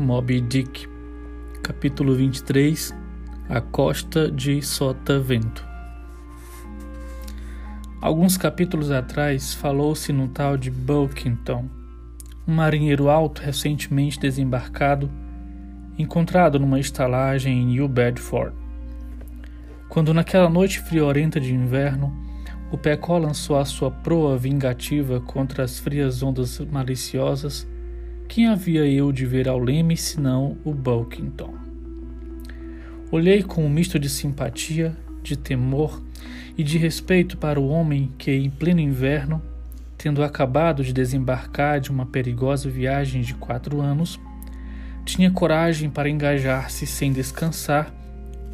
Moby Dick, capítulo 23 A Costa de Sotavento. Alguns capítulos atrás falou-se no tal de Bulkington, um marinheiro alto recentemente desembarcado, encontrado numa estalagem em New Bedford. Quando naquela noite friorenta de inverno, o Pecó lançou a sua proa vingativa contra as frias ondas maliciosas quem havia eu de ver ao leme senão o Bulkington? Olhei com um misto de simpatia, de temor e de respeito para o homem que, em pleno inverno, tendo acabado de desembarcar de uma perigosa viagem de quatro anos, tinha coragem para engajar-se sem descansar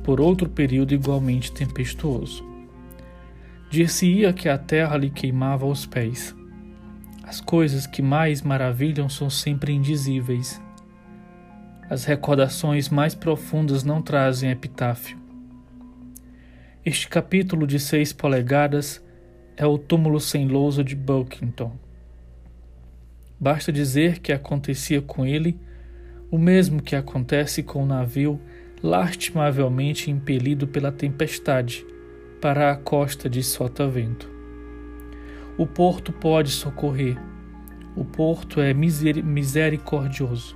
por outro período igualmente tempestuoso. Dir-se-ia que a terra lhe queimava aos pés as coisas que mais maravilham são sempre indizíveis. As recordações mais profundas não trazem epitáfio. Este capítulo de seis polegadas é o túmulo sem lousa de Bulkington. Basta dizer que acontecia com ele o mesmo que acontece com o navio lastimavelmente impelido pela tempestade para a costa de Sotavento. O porto pode socorrer. O porto é misericordioso.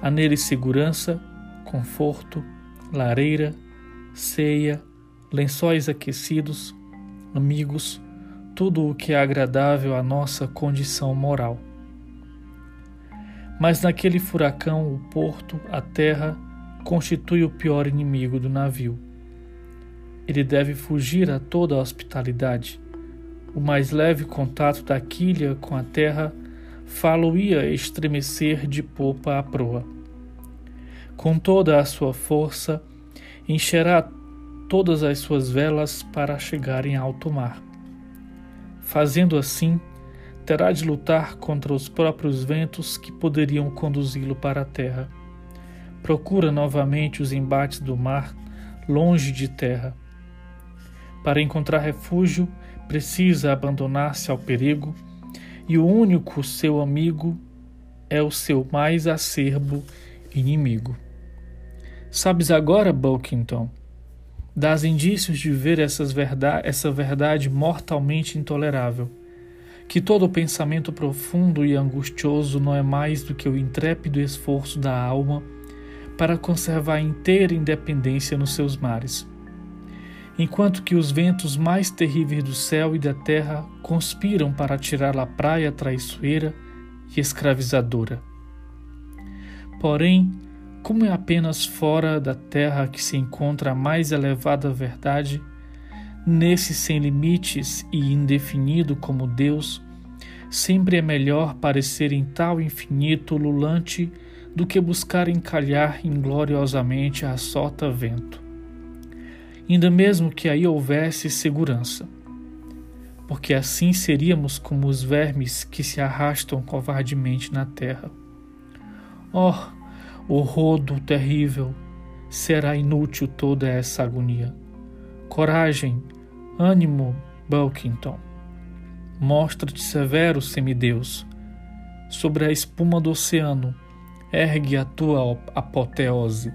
Há nele segurança, conforto, lareira, ceia, lençóis aquecidos, amigos, tudo o que é agradável à nossa condição moral. Mas naquele furacão, o porto, a terra, constitui o pior inimigo do navio. Ele deve fugir a toda a hospitalidade o mais leve contato da quilha com a terra falo-ia estremecer de popa a proa. Com toda a sua força, encherá todas as suas velas para chegarem a alto mar. Fazendo assim, terá de lutar contra os próprios ventos que poderiam conduzi-lo para a terra. Procura novamente os embates do mar, longe de terra. Para encontrar refúgio, precisa abandonar-se ao perigo e o único seu amigo é o seu mais acerbo inimigo. Sabes agora, Bulkington, das indícios de ver verdade, essa verdade mortalmente intolerável, que todo pensamento profundo e angustioso não é mais do que o intrépido esforço da alma para conservar inteira independência nos seus mares enquanto que os ventos mais terríveis do céu e da terra conspiram para tirá-la à praia traiçoeira e escravizadora. Porém, como é apenas fora da terra que se encontra a mais elevada verdade, nesse sem limites e indefinido como Deus, sempre é melhor parecer em tal infinito lulante do que buscar encalhar ingloriosamente a sota vento ainda mesmo que aí houvesse segurança, porque assim seríamos como os vermes que se arrastam covardemente na terra. Oh, o rodo terrível! Será inútil toda essa agonia. Coragem, ânimo, Bulkington. Mostra-te severo, semideus. Sobre a espuma do oceano, ergue a tua apoteose